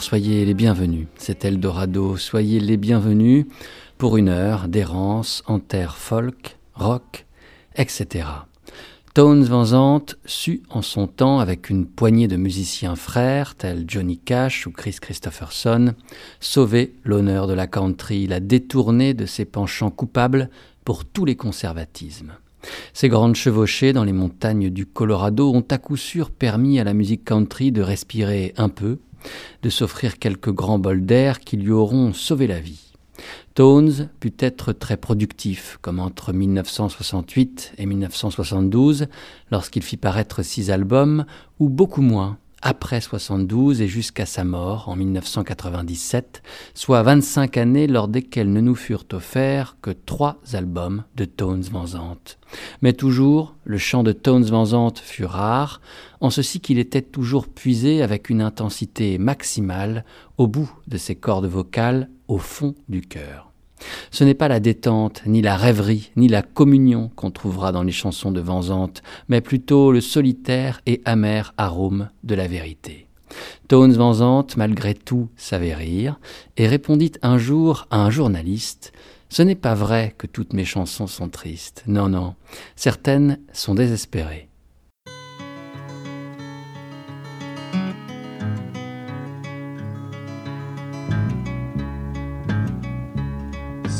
Soyez les bienvenus. C'est Eldorado, soyez les bienvenus pour une heure d'errance en terre folk, rock, etc. Tones Van Zandt sut en son temps, avec une poignée de musiciens frères tels Johnny Cash ou Chris Christopherson, sauver l'honneur de la country, la détourner de ses penchants coupables pour tous les conservatismes. Ces grandes chevauchées dans les montagnes du Colorado ont à coup sûr permis à la musique country de respirer un peu, de s'offrir quelques grands bols d'air qui lui auront sauvé la vie. Tones put être très productif, comme entre 1968 et 1972, lorsqu'il fit paraître six albums, ou beaucoup moins, après 72 et jusqu'à sa mort en 1997, soit 25 années lors desquelles ne nous furent offerts que trois albums de Tones Van Zandt. Mais toujours, le chant de Tones Van Zandt fut rare, en ceci qu'il était toujours puisé avec une intensité maximale au bout de ses cordes vocales, au fond du cœur. Ce n'est pas la détente, ni la rêverie, ni la communion qu'on trouvera dans les chansons de Vanzante, mais plutôt le solitaire et amer arôme de la vérité. Tones Vanzante, malgré tout, savait rire, et répondit un jour à un journaliste Ce n'est pas vrai que toutes mes chansons sont tristes. Non, non. Certaines sont désespérées.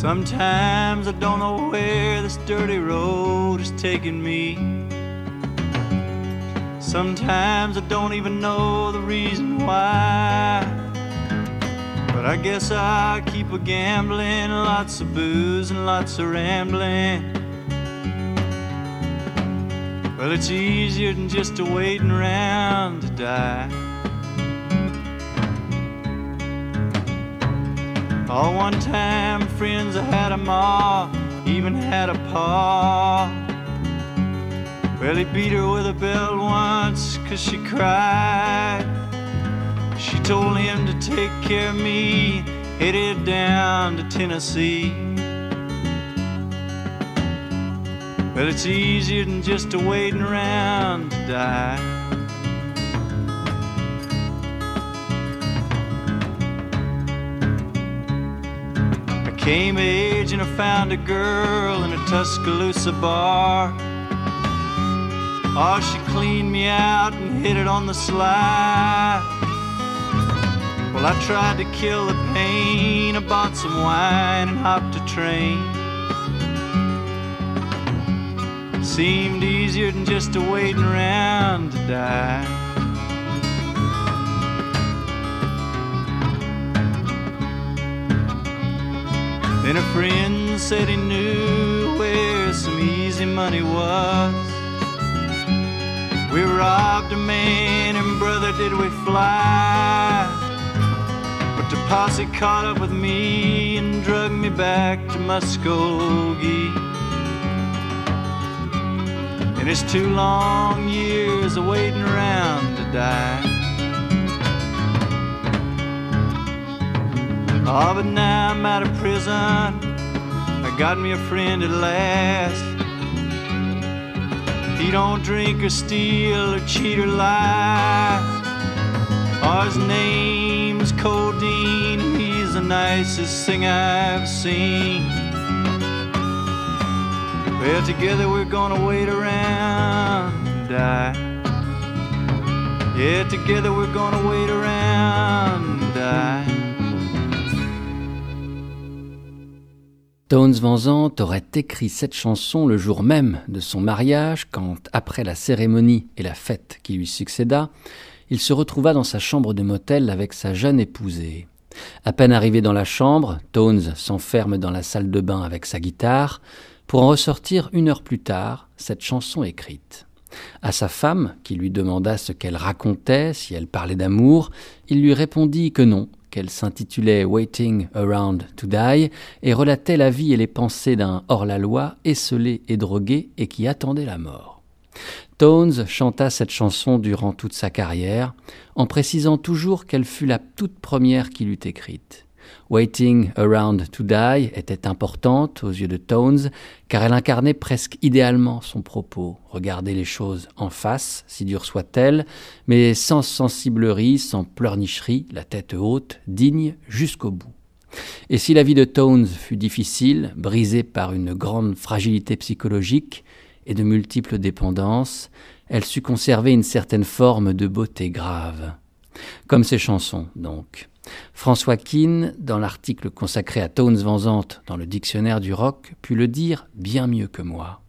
Sometimes I don't know where this dirty road is taking me. Sometimes I don't even know the reason why. But I guess I keep a gambling, lots of booze and lots of rambling. Well, it's easier than just a waiting around to die. All one time friends, I had a ma, even had a pa. Well, he beat her with a belt once, cause she cried. She told him to take care of me, headed down to Tennessee. Well, it's easier than just a waiting around to die. Came age and I found a girl in a Tuscaloosa bar. Oh, she cleaned me out and hit it on the sly. Well, I tried to kill the pain. I bought some wine and hopped a train. Seemed easier than just a waiting around to die. Then a friend said he knew where some easy money was. We robbed a man and brother did we fly. But the posse caught up with me and drug me back to Muskogee. And it's two long years of waiting around to die. Oh, but now I'm out of prison. I got me a friend at last. He don't drink or steal or cheat or lie. Oh, his name's Codeine, he's the nicest thing I've seen. Well, together we're gonna wait around and die. Yeah, together we're gonna wait around and die. Tones Van Zandt aurait écrit cette chanson le jour même de son mariage, quand, après la cérémonie et la fête qui lui succéda, il se retrouva dans sa chambre de motel avec sa jeune épousée. À peine arrivé dans la chambre, Tones s'enferme dans la salle de bain avec sa guitare, pour en ressortir une heure plus tard cette chanson écrite. À sa femme, qui lui demanda ce qu'elle racontait, si elle parlait d'amour, il lui répondit que non, qu'elle s'intitulait Waiting Around to Die et relatait la vie et les pensées d'un hors-la-loi, esselé et drogué et qui attendait la mort. Tones chanta cette chanson durant toute sa carrière, en précisant toujours qu'elle fut la toute première qu'il eût écrite. Waiting Around to Die était importante aux yeux de Tones car elle incarnait presque idéalement son propos, regarder les choses en face, si dures soient-elles, mais sans sensiblerie, sans pleurnicherie, la tête haute, digne jusqu'au bout. Et si la vie de Tones fut difficile, brisée par une grande fragilité psychologique et de multiples dépendances, elle sut conserver une certaine forme de beauté grave. Comme ses chansons, donc. François Keane, dans l'article consacré à Tones Van Zandt dans le dictionnaire du rock, put le dire bien mieux que moi.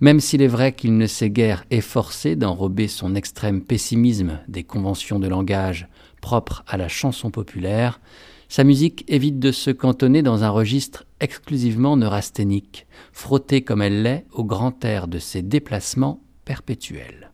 Même s'il est vrai qu'il ne s'est guère efforcé d'enrober son extrême pessimisme des conventions de langage propres à la chanson populaire, sa musique évite de se cantonner dans un registre exclusivement neurasthénique, frotté comme elle l'est au grand air de ses déplacements perpétuels.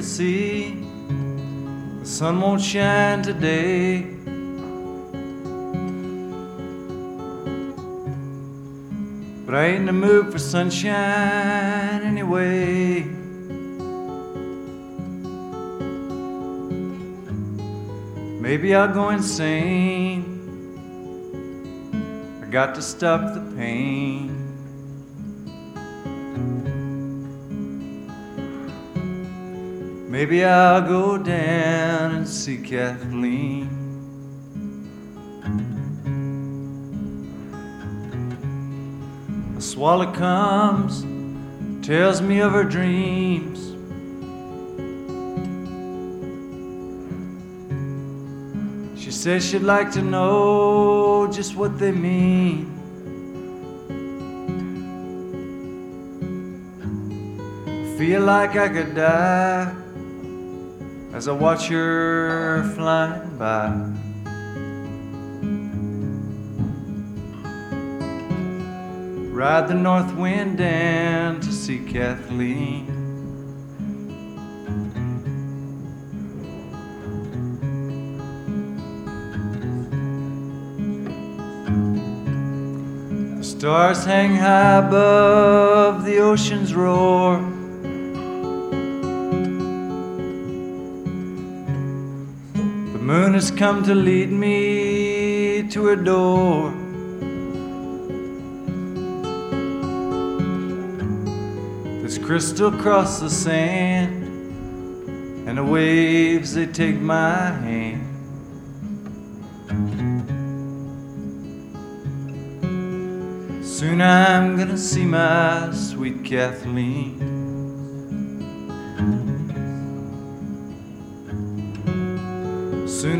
To see the sun won't shine today. But I ain't in the mood for sunshine anyway. Maybe I'll go insane. I got to stop the pain. Maybe I'll go down and see Kathleen. A swallow comes, tells me of her dreams. She says she'd like to know just what they mean. Feel like I could die as I watch her flying by. Ride the north wind down to see Kathleen. The stars hang high above the ocean's roar. Moon has come to lead me to her door. There's crystal across the sand, and the waves they take my hand. Soon I'm gonna see my sweet Kathleen.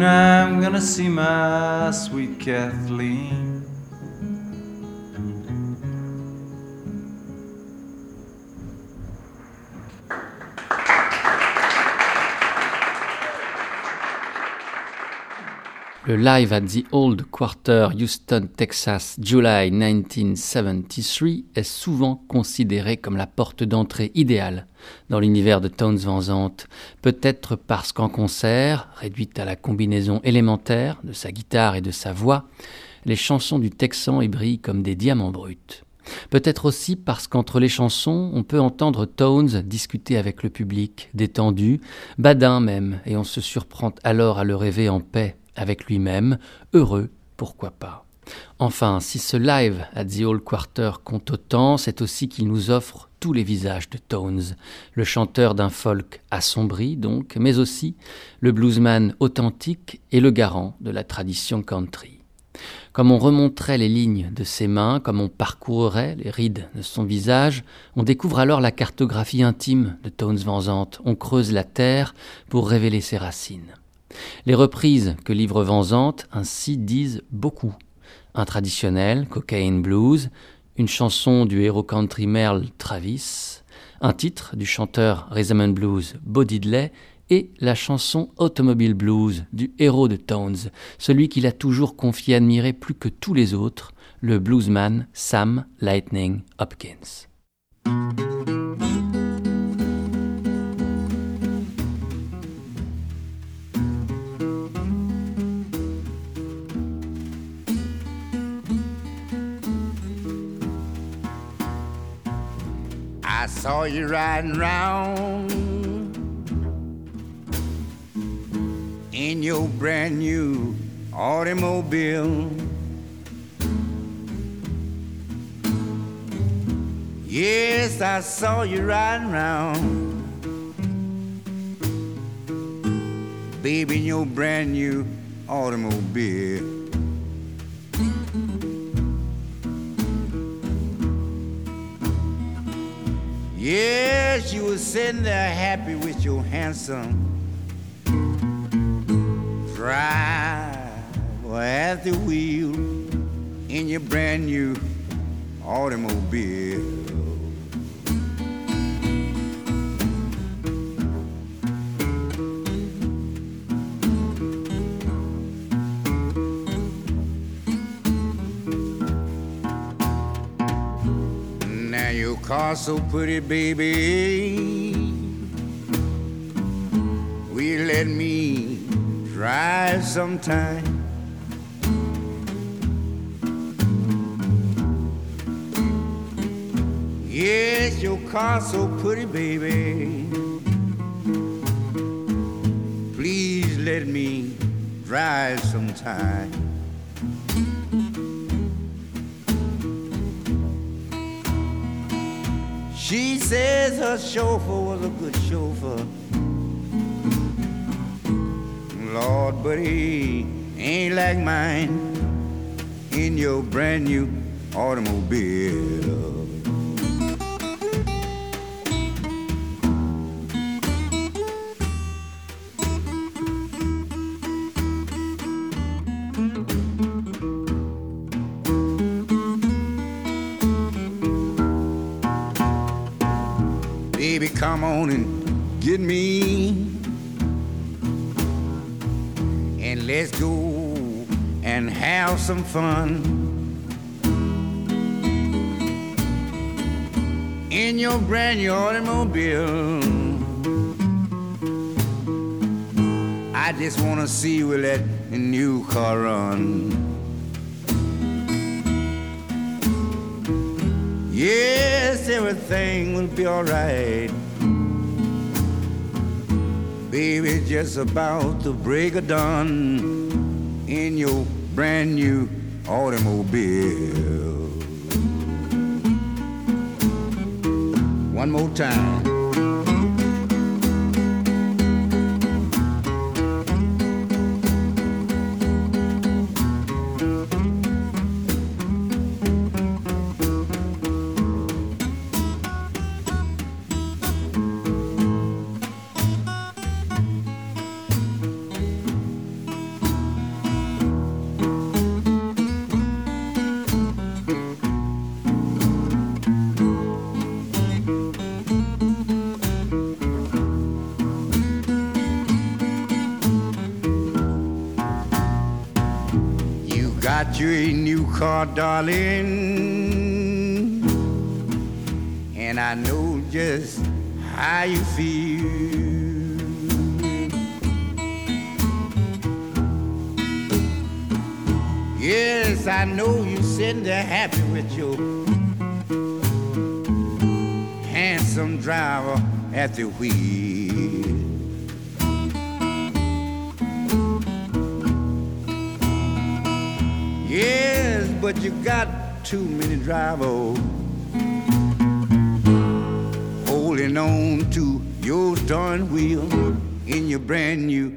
Soon I'm gonna see my sweet Kathleen. Le live at the Old Quarter, Houston, Texas, July 1973 est souvent considéré comme la porte d'entrée idéale dans l'univers de Tones Van peut-être parce qu'en concert, réduite à la combinaison élémentaire de sa guitare et de sa voix, les chansons du Texan y brillent comme des diamants bruts. Peut-être aussi parce qu'entre les chansons, on peut entendre Tones discuter avec le public, détendu, badin même, et on se surprend alors à le rêver en paix avec lui-même, heureux, pourquoi pas. Enfin, si ce live à The Old Quarter compte autant, c'est aussi qu'il nous offre tous les visages de Tones, le chanteur d'un folk assombri donc, mais aussi le bluesman authentique et le garant de la tradition country. Comme on remonterait les lignes de ses mains, comme on parcourrait les rides de son visage, on découvre alors la cartographie intime de Tones Van Zandt, on creuse la terre pour révéler ses racines. Les reprises que livre Van ainsi disent beaucoup. Un traditionnel, Cocaine Blues, une chanson du héros country Merle Travis, un titre du chanteur Rhythm Blues Bo Diddley et la chanson Automobile Blues du héros de Tones, celui qu'il a toujours confié admirer plus que tous les autres, le bluesman Sam Lightning Hopkins. Saw you riding round in your brand new automobile. Yes, I saw you riding around. Baby, in your brand new automobile. Yes, you were sitting there happy with your handsome driver at the wheel in your brand new automobile. Car so pretty, baby. Will you let me drive sometime? Yes, your car so pretty, baby. Please let me drive sometime. She says her chauffeur was a good chauffeur. Lord, but he ain't like mine in your brand new automobile. Me. And let's go and have some fun. In your brand new automobile. I just wanna see let the new car run. Yes, everything will be alright. Baby, just about the break of dawn in your brand new automobile. One more time. Darling. And I know just how you feel. Yes, I know you're sitting there happy with your handsome driver at the wheel. You got too many drivers in your brand new.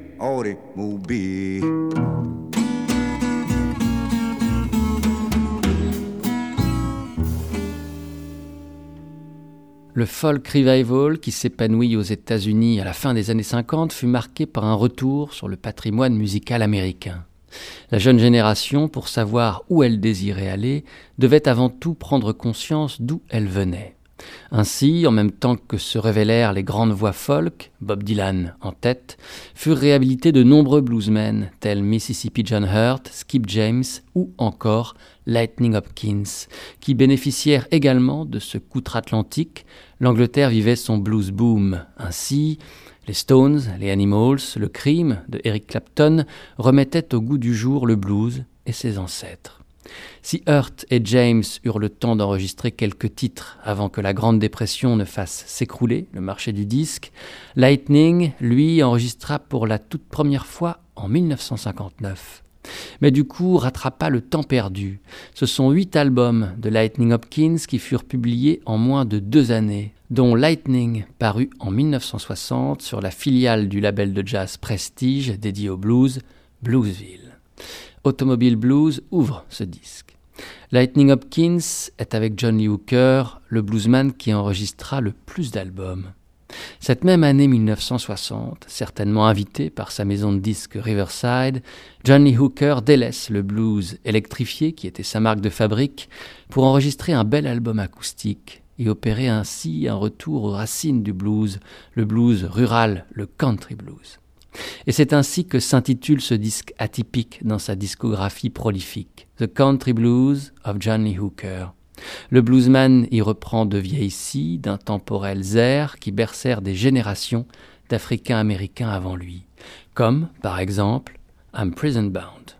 Le folk revival qui s'épanouit aux États-Unis à la fin des années 50 fut marqué par un retour sur le patrimoine musical américain. La jeune génération, pour savoir où elle désirait aller, devait avant tout prendre conscience d'où elle venait. Ainsi, en même temps que se révélèrent les grandes voix folk, Bob Dylan en tête, furent réhabilités de nombreux bluesmen tels Mississippi John Hurt, Skip James ou encore Lightning Hopkins, qui bénéficièrent également de ce outre-Atlantique. L'Angleterre vivait son blues boom. Ainsi, les Stones, les Animals, le crime de Eric Clapton remettaient au goût du jour le blues et ses ancêtres. Si Hurt et James eurent le temps d'enregistrer quelques titres avant que la Grande Dépression ne fasse s'écrouler le marché du disque, Lightning, lui, enregistra pour la toute première fois en 1959 mais du coup rattrapa le temps perdu. Ce sont huit albums de Lightning Hopkins qui furent publiés en moins de deux années, dont Lightning paru en 1960 sur la filiale du label de jazz Prestige dédié au blues, Bluesville. Automobile Blues ouvre ce disque. Lightning Hopkins est avec John Lee Hooker le bluesman qui enregistra le plus d'albums. Cette même année 1960, certainement invité par sa maison de disques Riverside, Johnny Hooker délaisse le blues électrifié qui était sa marque de fabrique pour enregistrer un bel album acoustique et opérer ainsi un retour aux racines du blues, le blues rural, le country blues. Et c'est ainsi que s'intitule ce disque atypique dans sa discographie prolifique, The Country Blues of Johnny Hooker. Le bluesman y reprend de vieilles scies, d'intemporels airs qui bercèrent des générations d'Africains américains avant lui, comme, par exemple, I'm Prison Bound.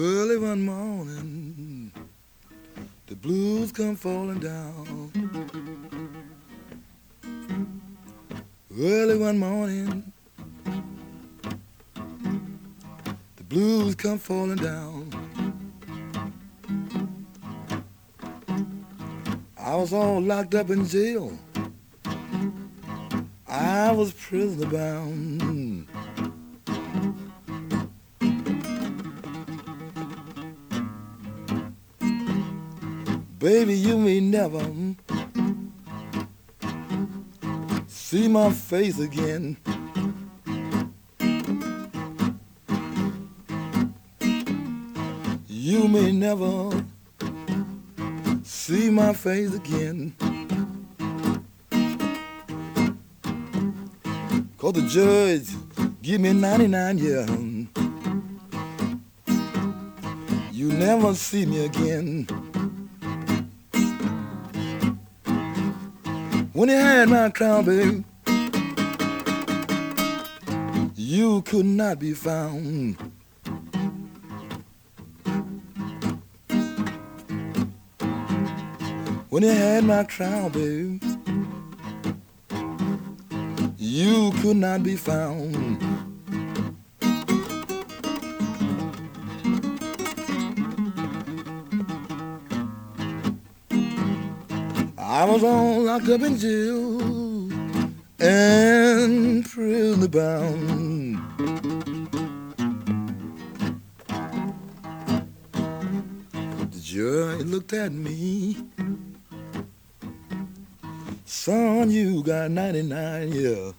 Early one morning, the blues come falling down. Early one morning, the blues come falling down. I was all locked up in jail. I was prisoner bound. Baby, you may never see my face again. You may never see my face again. Cause the judge give me 99 years. You never see me again. When you had my crown, baby, you could not be found. When you had my crown, baby, you could not be found. I was all locked up in jail and prison bound. The judge looked at me. Son, you got 99 yeah.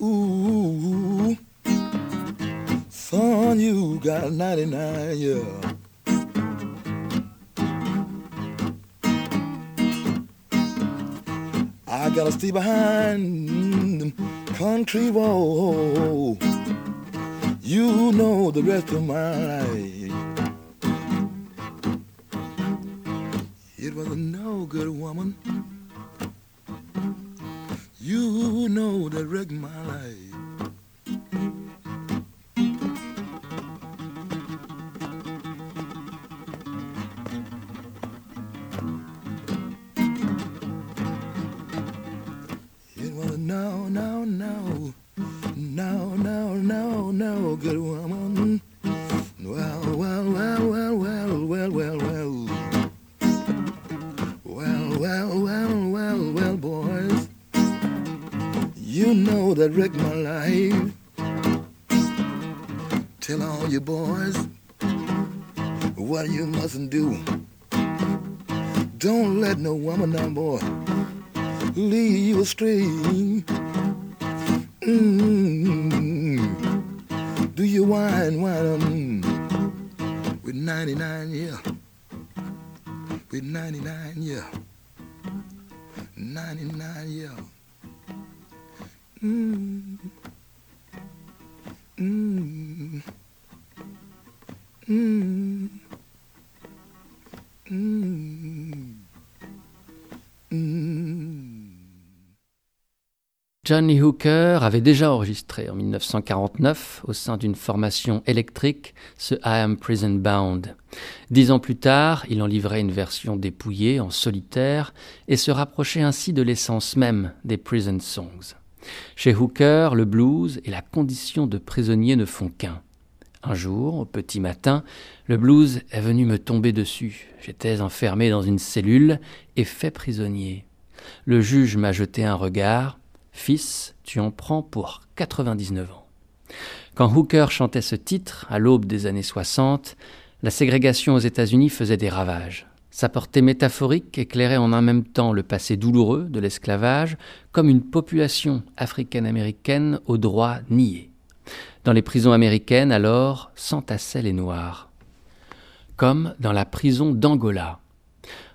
Ooh, son, you got 99 years. Gotta stay behind them country wall. You know the rest of my life. It was a no good woman. You know that wrecked my life. Johnny Hooker avait déjà enregistré en 1949 au sein d'une formation électrique ce I Am Prison Bound. Dix ans plus tard, il en livrait une version dépouillée en solitaire et se rapprochait ainsi de l'essence même des prison songs. Chez Hooker, le blues et la condition de prisonnier ne font qu'un. Un jour, au petit matin, le blues est venu me tomber dessus. J'étais enfermé dans une cellule et fait prisonnier. Le juge m'a jeté un regard, Fils, tu en prends pour 99 ans. Quand Hooker chantait ce titre, à l'aube des années 60, la ségrégation aux États-Unis faisait des ravages. Sa portée métaphorique éclairait en un même temps le passé douloureux de l'esclavage comme une population africaine-américaine aux droits niés. Dans les prisons américaines, alors, s'entassaient les Noirs. Comme dans la prison d'Angola,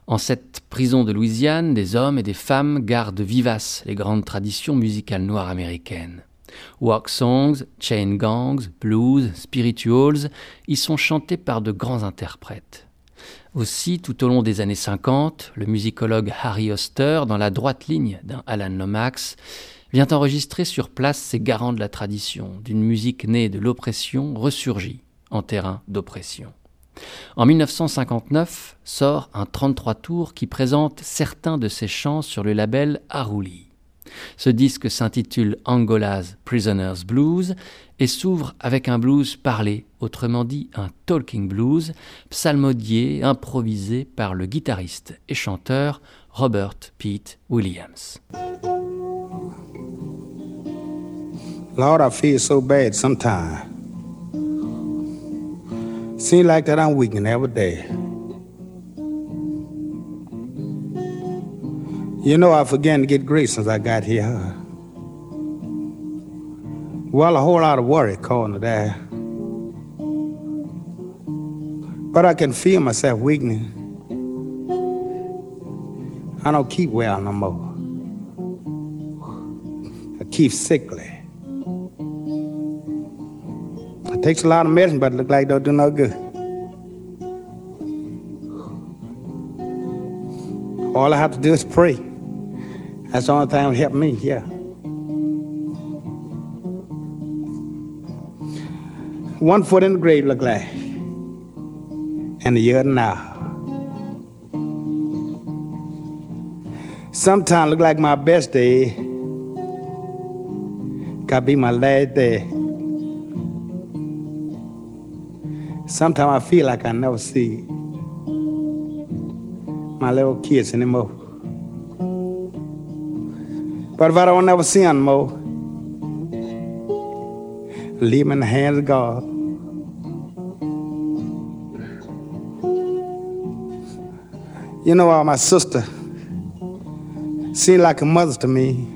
en cette prison de Louisiane, des hommes et des femmes gardent vivaces les grandes traditions musicales noires américaines. Walk songs, chain gangs, blues, spirituals y sont chantés par de grands interprètes. Aussi, tout au long des années 50, le musicologue Harry Oster, dans la droite ligne d'un Alan Lomax, vient enregistrer sur place ces garants de la tradition, d'une musique née de l'oppression ressurgie en terrain d'oppression. En 1959 sort un 33 tours qui présente certains de ses chants sur le label Aruli. Ce disque s'intitule Angola's Prisoners Blues et s'ouvre avec un blues parlé, autrement dit un talking blues, psalmodié, improvisé par le guitariste et chanteur Robert Pete Williams. Seem like that I'm weakening every day. You know, I began to get great since I got here. Well, a whole lot of worry calling to that. But I can feel myself weakening. I don't keep well no more. I keep sickly. Takes a lot of medicine, but it look like don't do no good. All I have to do is pray. That's the only thing that help me, yeah. One foot in the grave look like, and the other now. Sometimes look like my best day. Could be my last day. Sometimes I feel like I never see my little kids anymore. But if I don't never see them more, leave them in the hands of God. You know, uh, my sister seemed like a mother to me.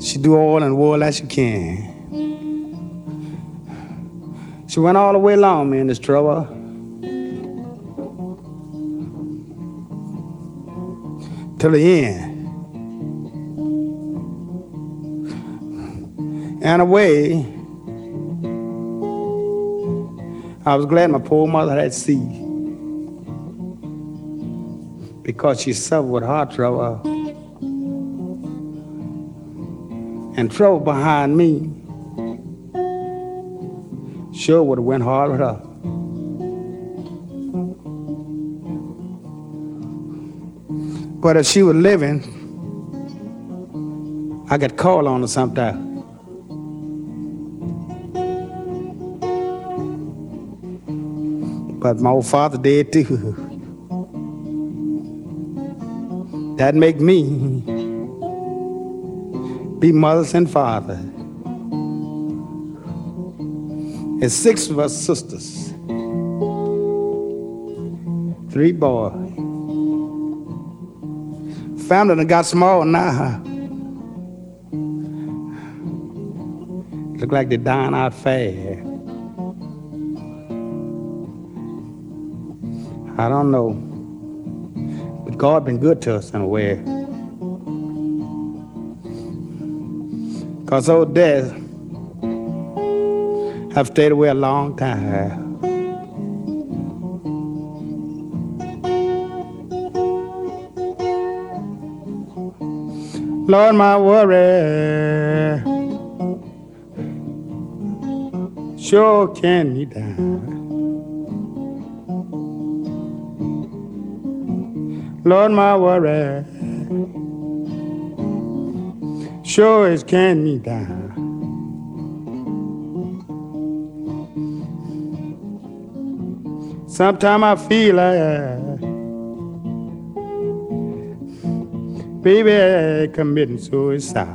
She do all in the world she can. She went all the way along me in this trouble. Till the end. And away, I was glad my poor mother had see. Because she suffered with heart trouble. And trouble behind me sure would have went hard with her. But if she was living, I could call on her sometime. But my old father did too. That make me be mothers and fathers. There's six of us sisters, three boys. Family that got small now. Look like they're dying out fast. I don't know. But God been good to us in a way. Cause old dad I've stayed away a long time. Lord, my worry sure can me down. Lord, my worry sure is can me down. Sometimes I feel like, baby, committing suicide.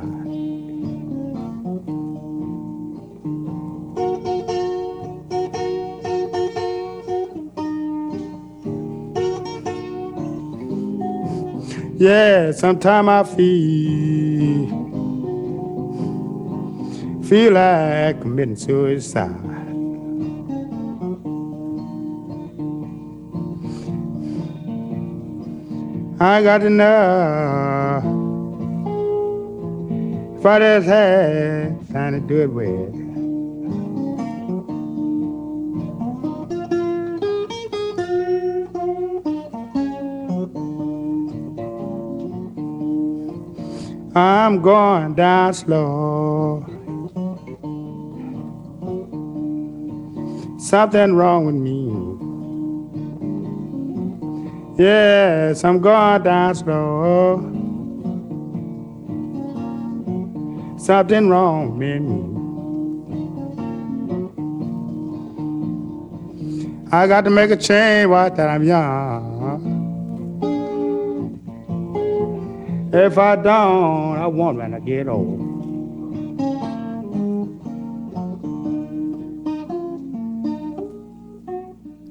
Yeah, sometimes I feel feel like committing suicide. I got know if I just had time to do it with. I'm going down slow. Something wrong with me. Yes, I'm going down slow. Something wrong with me. I got to make a change while that I'm young. If I don't, I won't when I get old.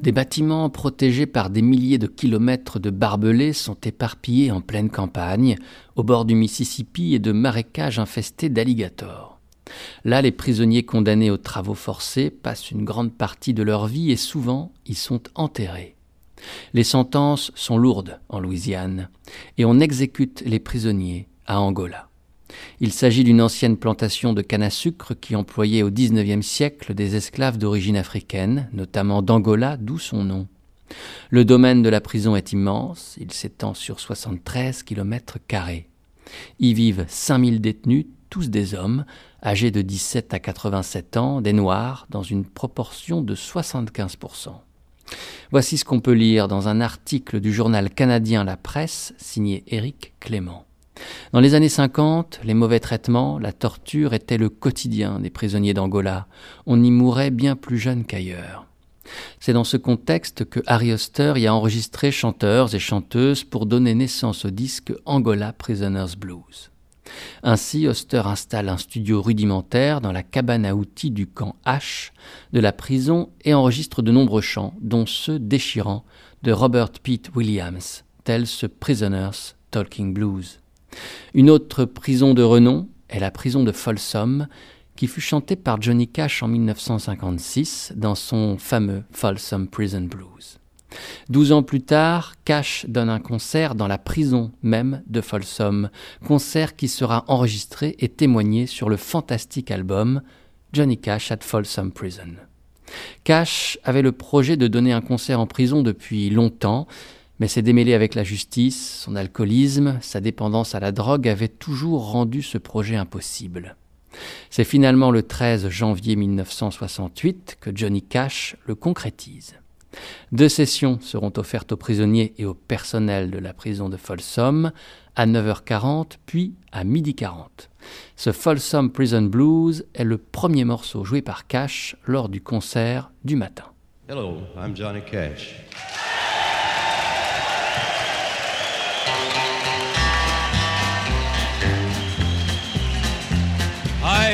Des bâtiments protégés par des milliers de kilomètres de barbelés sont éparpillés en pleine campagne, au bord du Mississippi et de marécages infestés d'alligators. Là, les prisonniers condamnés aux travaux forcés passent une grande partie de leur vie et souvent y sont enterrés. Les sentences sont lourdes en Louisiane et on exécute les prisonniers à Angola. Il s'agit d'une ancienne plantation de canne à sucre qui employait au XIXe siècle des esclaves d'origine africaine, notamment d'Angola, d'où son nom. Le domaine de la prison est immense, il s'étend sur 73 km. Y vivent 5000 détenus, tous des hommes, âgés de 17 à 87 ans, des noirs, dans une proportion de 75%. Voici ce qu'on peut lire dans un article du journal canadien La Presse, signé Éric Clément. Dans les années 50, les mauvais traitements, la torture étaient le quotidien des prisonniers d'Angola. On y mourait bien plus jeune qu'ailleurs. C'est dans ce contexte que Harry Oster y a enregistré chanteurs et chanteuses pour donner naissance au disque Angola Prisoners Blues. Ainsi, Oster installe un studio rudimentaire dans la cabane à outils du camp H de la prison et enregistre de nombreux chants, dont ceux déchirants de Robert Pete Williams, tels ce Prisoners Talking Blues. Une autre prison de renom est la prison de Folsom, qui fut chantée par Johnny Cash en 1956 dans son fameux Folsom Prison Blues. Douze ans plus tard, Cash donne un concert dans la prison même de Folsom, concert qui sera enregistré et témoigné sur le fantastique album Johnny Cash at Folsom Prison. Cash avait le projet de donner un concert en prison depuis longtemps, mais ses démêlés avec la justice, son alcoolisme, sa dépendance à la drogue avaient toujours rendu ce projet impossible. C'est finalement le 13 janvier 1968 que Johnny Cash le concrétise. Deux sessions seront offertes aux prisonniers et au personnel de la prison de Folsom à 9h40 puis à 12h40. Ce Folsom Prison Blues est le premier morceau joué par Cash lors du concert du matin. Hello, I'm Johnny Cash.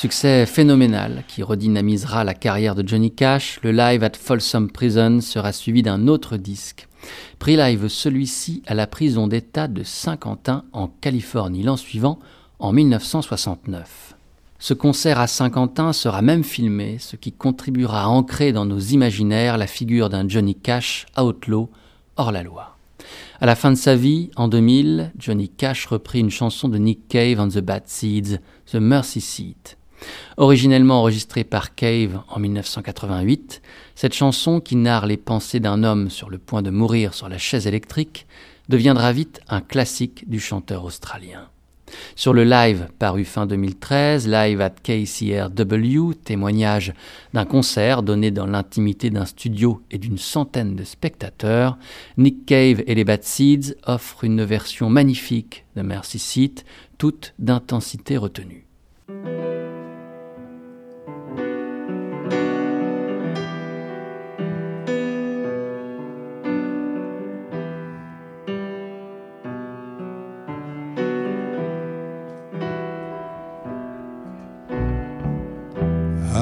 Succès phénoménal qui redynamisera la carrière de Johnny Cash, le live at Folsom Prison sera suivi d'un autre disque. Prix live celui-ci à la prison d'État de Saint-Quentin en Californie l'an suivant, en 1969. Ce concert à Saint-Quentin sera même filmé, ce qui contribuera à ancrer dans nos imaginaires la figure d'un Johnny Cash outlaw hors la loi. À la fin de sa vie, en 2000, Johnny Cash reprit une chanson de Nick Cave and the Bad Seeds, The Mercy Seat. Originellement enregistrée par Cave en 1988, cette chanson qui narre les pensées d'un homme sur le point de mourir sur la chaise électrique deviendra vite un classique du chanteur australien. Sur le live paru fin 2013, Live at KCRW, témoignage d'un concert donné dans l'intimité d'un studio et d'une centaine de spectateurs, Nick Cave et les Bad Seeds offrent une version magnifique de Mercy Seat, toute d'intensité retenue.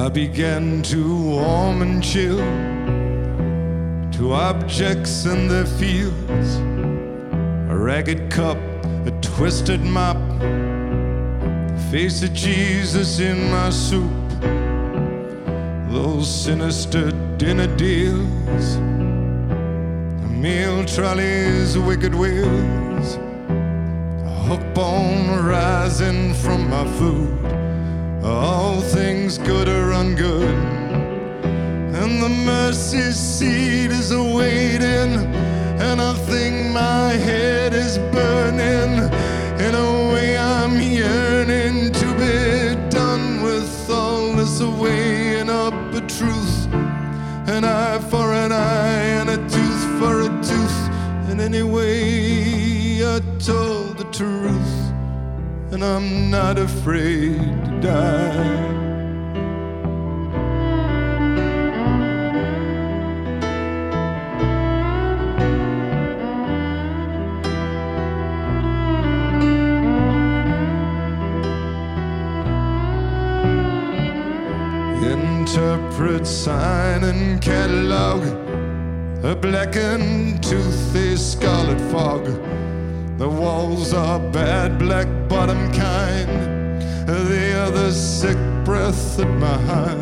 I began to warm and chill to objects in their fields. A ragged cup, a twisted mop, the face of Jesus in my soup. Those sinister dinner deals, the meal trolley's wicked wheels, a hook bone rising from my food all things good or ungood. And the mercy seat is awaiting, and I think my head is burning. In a way, I'm yearning to be done with all this weighing up a truth. An eye for an eye, and a tooth for a tooth. And anyway, I told the truth and I'm not afraid to die. Interpret sign and catalog, a blackened tooth, a scarlet fog. The walls are bad, black bottom kind. The other sick breath at my.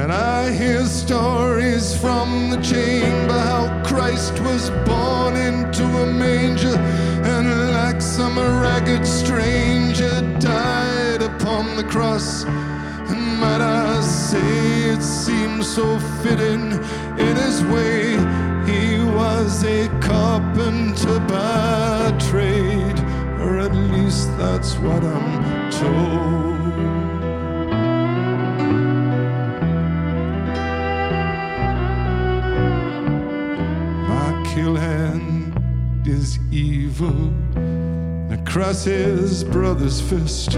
And I hear stories from the chamber how Christ was born into a manger and like some ragged stranger died upon the cross. And might I say, it seems so fitting in his way. Was a carpenter by trade, or at least that's what I'm told. My kill hand is evil across his brother's fist.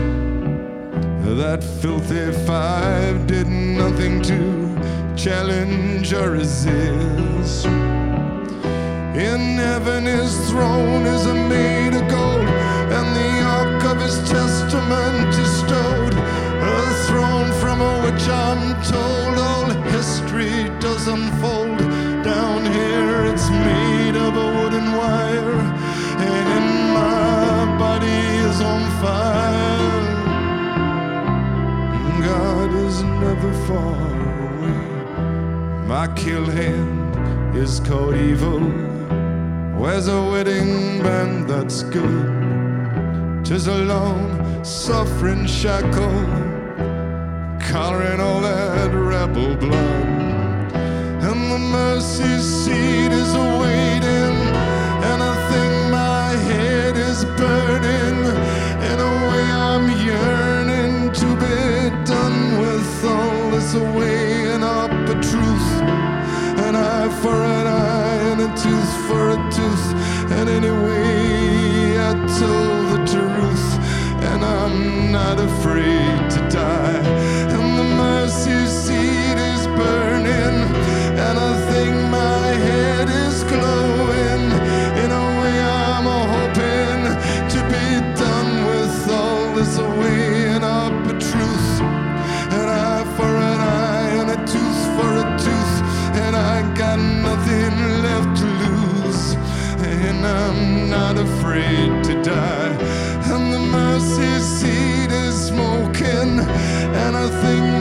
That filthy five did nothing to challenge or resist. In heaven his throne is made of gold, and the ark of his testament is stowed. A throne from which I'm told all history does unfold. Down here it's made of a wooden wire, and in my body is on fire. God is never far away. My kill hand is called evil. Where's a wedding band that's good? Tis a long suffering shackle, collaring all that rebel blood. And the mercy seat is awaiting, and I think my head is burning. In a way, I'm yearning to be done with all this weighing anyway, I told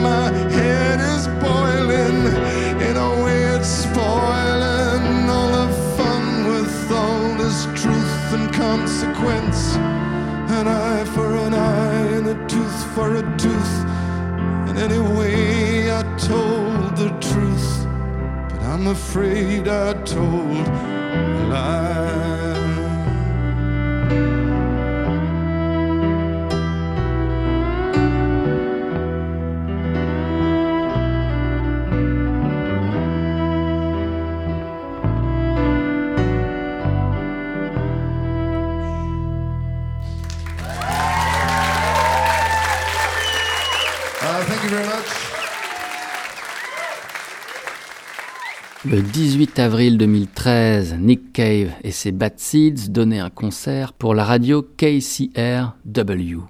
my head is boiling. In a way, it's spoiling all the fun truth and consequence. Eye for an eye and a tooth for a tooth. And anyway, I told the truth, but I'm afraid I told a lie. 18 avril 2013, Nick Cave et ses Bad Seeds donnaient un concert pour la radio KCRW.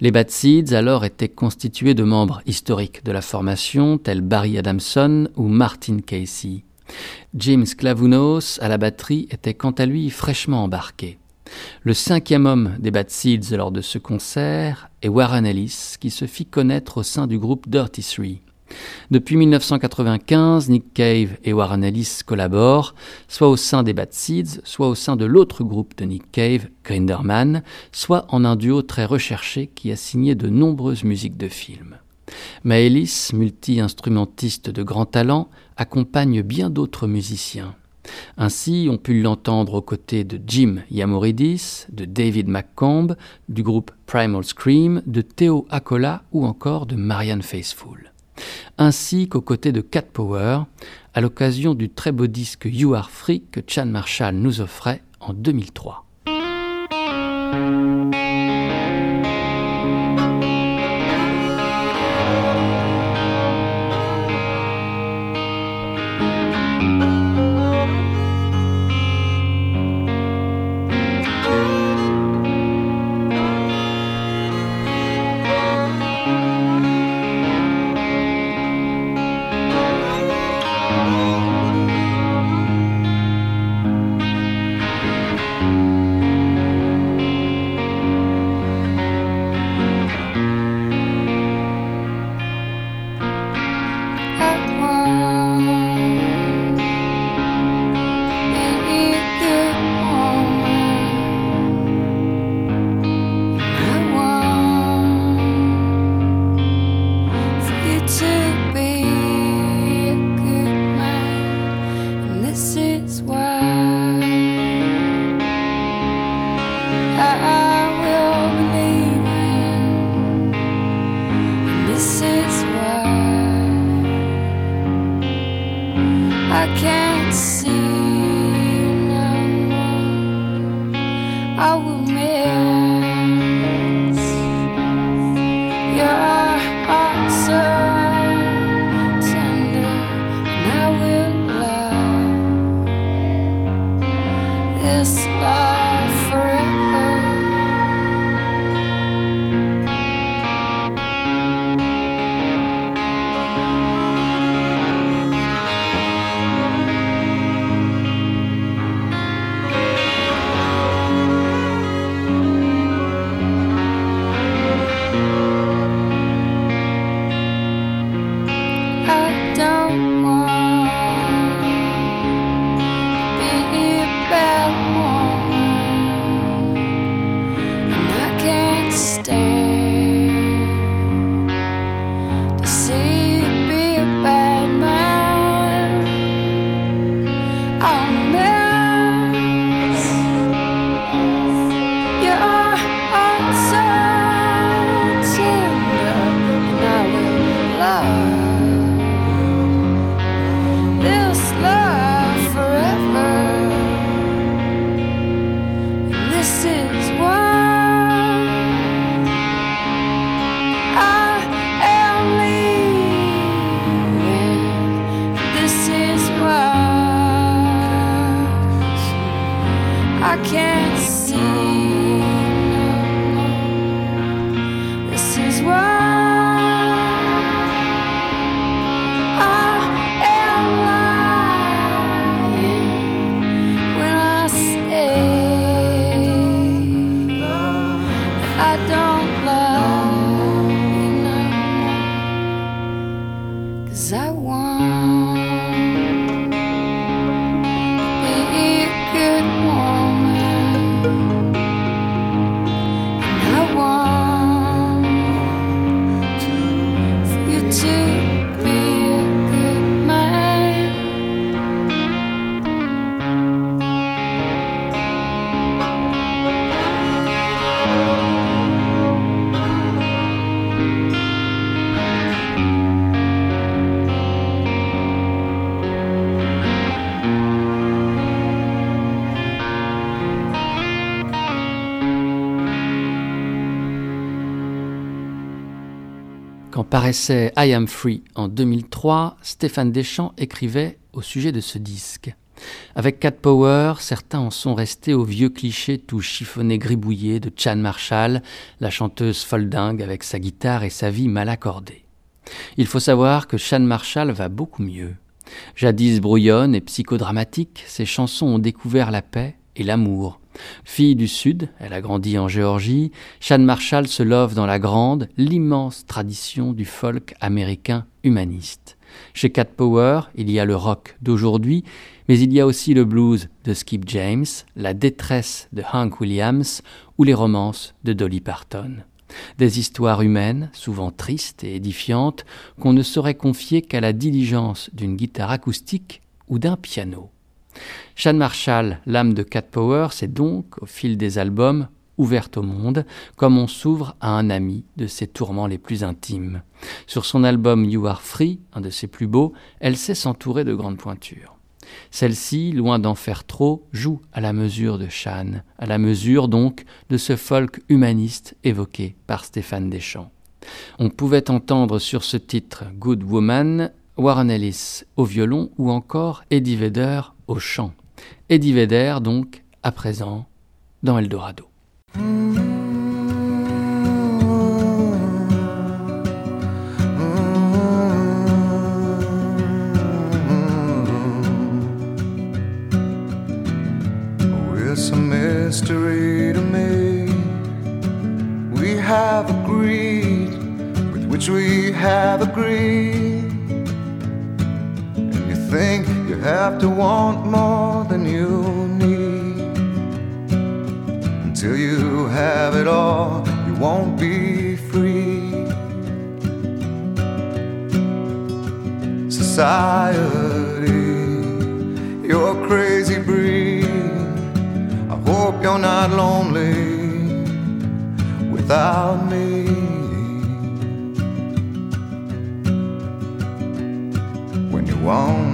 Les Bad Seeds alors étaient constitués de membres historiques de la formation tels Barry Adamson ou Martin Casey. James Clavounos à la batterie était quant à lui fraîchement embarqué. Le cinquième homme des Bad Seeds lors de ce concert est Warren Ellis, qui se fit connaître au sein du groupe Dirty Three. Depuis 1995, Nick Cave et Warren Ellis collaborent, soit au sein des Bad Seeds, soit au sein de l'autre groupe de Nick Cave, Grinderman, soit en un duo très recherché qui a signé de nombreuses musiques de films. Ellis, multi-instrumentiste de grand talent, accompagne bien d'autres musiciens. Ainsi, on pu l'entendre aux côtés de Jim Yamoridis, de David McComb, du groupe Primal Scream, de Theo Akola ou encore de Marianne Faithfull. Ainsi qu'aux côtés de Cat Power, à l'occasion du très beau disque You Are Free que Chan Marshall nous offrait en 2003. Quand paraissait I Am Free en 2003, Stéphane Deschamps écrivait au sujet de ce disque. Avec Cat Power, certains en sont restés au vieux cliché tout chiffonné gribouillé de Chan Marshall, la chanteuse foldingue avec sa guitare et sa vie mal accordée. Il faut savoir que Chan Marshall va beaucoup mieux. Jadis brouillonne et psychodramatique, ses chansons ont découvert la paix et l'amour, Fille du Sud, elle a grandi en Géorgie, Shan Marshall se love dans la grande, l'immense tradition du folk américain humaniste. Chez Cat Power, il y a le rock d'aujourd'hui, mais il y a aussi le blues de Skip James, la détresse de Hank Williams ou les romances de Dolly Parton. Des histoires humaines, souvent tristes et édifiantes, qu'on ne saurait confier qu'à la diligence d'une guitare acoustique ou d'un piano. Sean Marshall, l'âme de Cat Power, s'est donc, au fil des albums, ouverte au monde, comme on s'ouvre à un ami de ses tourments les plus intimes. Sur son album You Are Free, un de ses plus beaux, elle sait s'entourer de grandes pointures. Celle-ci, loin d'en faire trop, joue à la mesure de Shan, à la mesure donc de ce folk humaniste évoqué par Stéphane Deschamps. On pouvait entendre sur ce titre Good Woman Warren Ellis au violon ou encore Eddie Vedder au chant. Eddie Vedder donc à présent dans Eldorado. It's a mystery to me. We have agreed with which we have agreed. Think you have to want more than you need. Until you have it all, you won't be free. Society, you're a crazy breed. I hope you're not lonely without me. When you want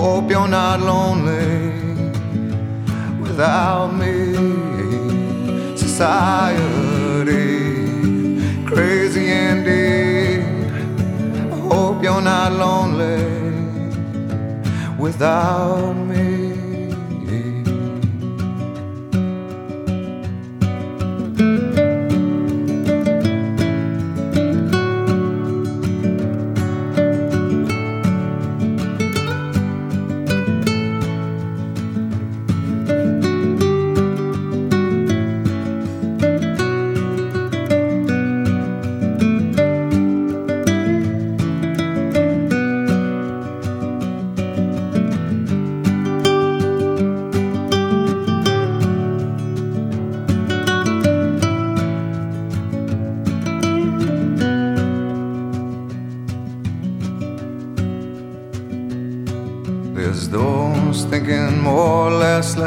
hope you're not lonely without me. Society, crazy indeed. I hope you're not lonely without me.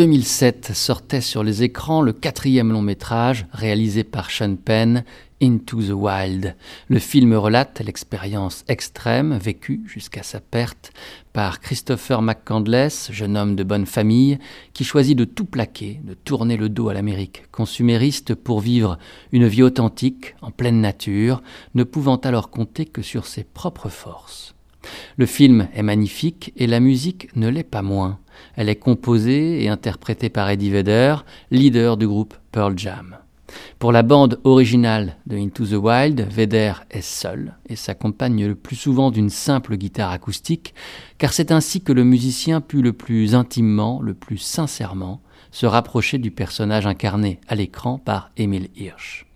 2007 sortait sur les écrans le quatrième long métrage réalisé par Sean Penn, Into the Wild. Le film relate l'expérience extrême vécue jusqu'à sa perte par Christopher McCandless, jeune homme de bonne famille, qui choisit de tout plaquer, de tourner le dos à l'Amérique consumériste pour vivre une vie authentique, en pleine nature, ne pouvant alors compter que sur ses propres forces. Le film est magnifique et la musique ne l'est pas moins. Elle est composée et interprétée par Eddie Vedder, leader du groupe Pearl Jam. Pour la bande originale de Into the Wild, Vedder est seul et s'accompagne le plus souvent d'une simple guitare acoustique, car c'est ainsi que le musicien put le plus intimement, le plus sincèrement, se rapprocher du personnage incarné à l'écran par Emile Hirsch.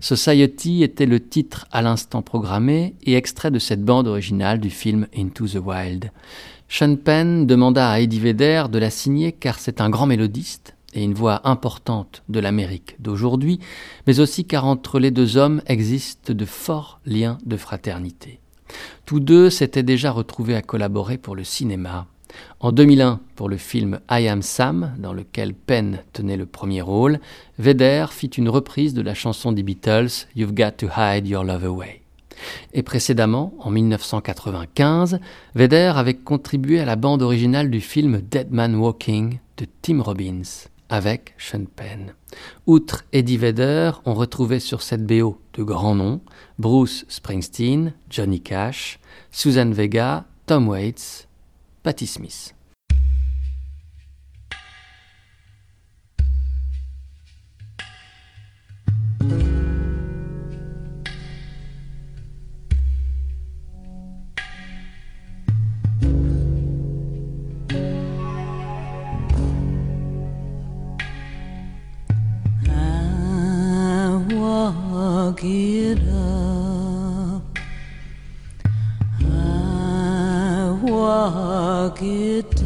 Society était le titre à l'instant programmé et extrait de cette bande originale du film Into the Wild. Sean Penn demanda à Eddie Vedder de la signer car c'est un grand mélodiste et une voix importante de l'Amérique d'aujourd'hui, mais aussi car entre les deux hommes existent de forts liens de fraternité. Tous deux s'étaient déjà retrouvés à collaborer pour le cinéma. En 2001, pour le film I Am Sam, dans lequel Penn tenait le premier rôle, Vedder fit une reprise de la chanson des Beatles You've Got to Hide Your Love Away. Et précédemment, en 1995, Vedder avait contribué à la bande originale du film Dead Man Walking de Tim Robbins avec Sean Penn. Outre Eddie Vedder, on retrouvait sur cette BO de grands noms Bruce Springsteen, Johnny Cash, Susan Vega, Tom Waits, Patti Smith. Walk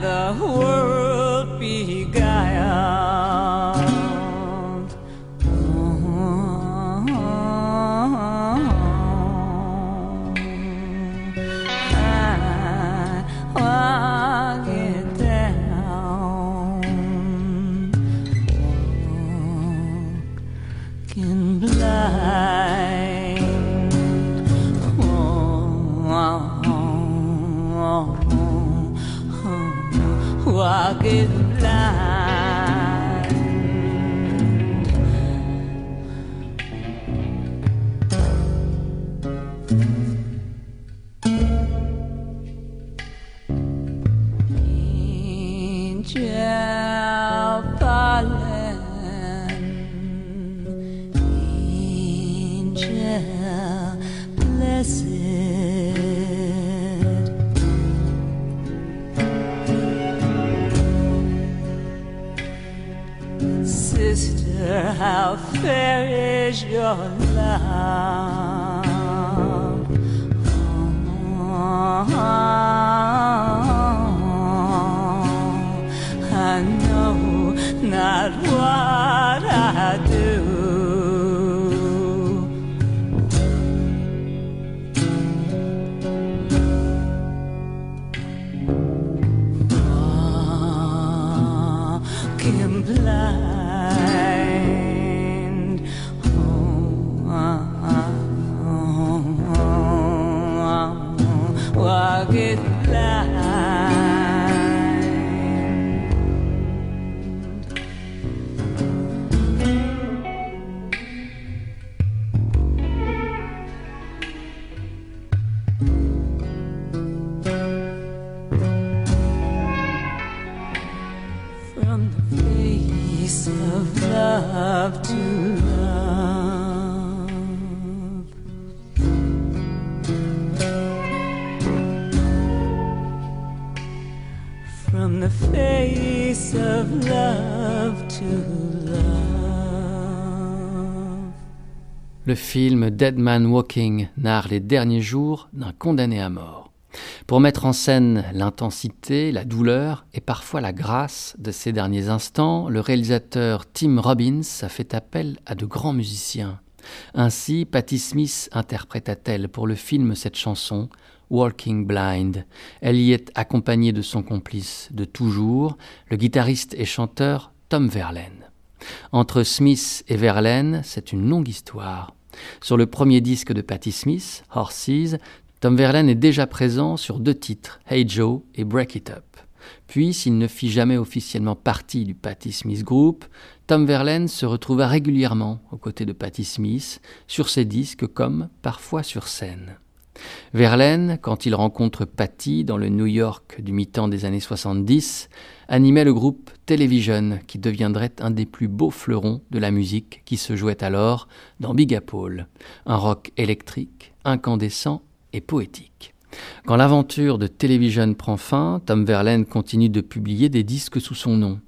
the world beguiled. Le film Dead Man Walking narre les derniers jours d'un condamné à mort. Pour mettre en scène l'intensité, la douleur et parfois la grâce de ces derniers instants, le réalisateur Tim Robbins a fait appel à de grands musiciens. Ainsi, Patti Smith interpréta-t-elle pour le film cette chanson, Walking Blind. Elle y est accompagnée de son complice de toujours, le guitariste et chanteur Tom Verlaine. Entre Smith et Verlaine, c'est une longue histoire. Sur le premier disque de Patti Smith, Horses, Tom Verlaine est déjà présent sur deux titres, Hey Joe et Break It Up. Puis, s'il ne fit jamais officiellement partie du Patti Smith Group, Tom Verlaine se retrouva régulièrement aux côtés de Patti Smith, sur ses disques comme parfois sur scène. Verlaine, quand il rencontre Patti dans le New York du mi-temps des années 70, animait le groupe Television qui deviendrait un des plus beaux fleurons de la musique qui se jouait alors dans Big Apple, un rock électrique, incandescent et poétique. Quand l'aventure de Television prend fin, Tom Verlaine continue de publier des disques sous son nom.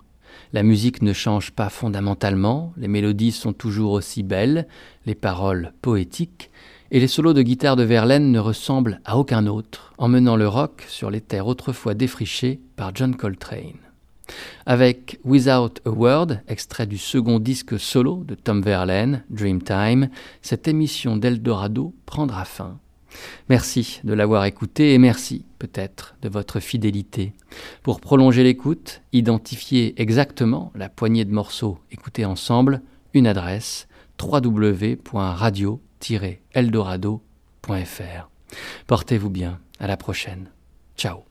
La musique ne change pas fondamentalement, les mélodies sont toujours aussi belles, les paroles poétiques, et les solos de guitare de Verlaine ne ressemblent à aucun autre, emmenant le rock sur les terres autrefois défrichées par John Coltrane. Avec Without a Word, extrait du second disque solo de Tom Verlaine, Dreamtime, cette émission d'Eldorado prendra fin. Merci de l'avoir écouté et merci peut-être de votre fidélité. Pour prolonger l'écoute, identifier exactement la poignée de morceaux écoutés ensemble, une adresse www.radio-eldorado.fr. Portez-vous bien, à la prochaine. Ciao.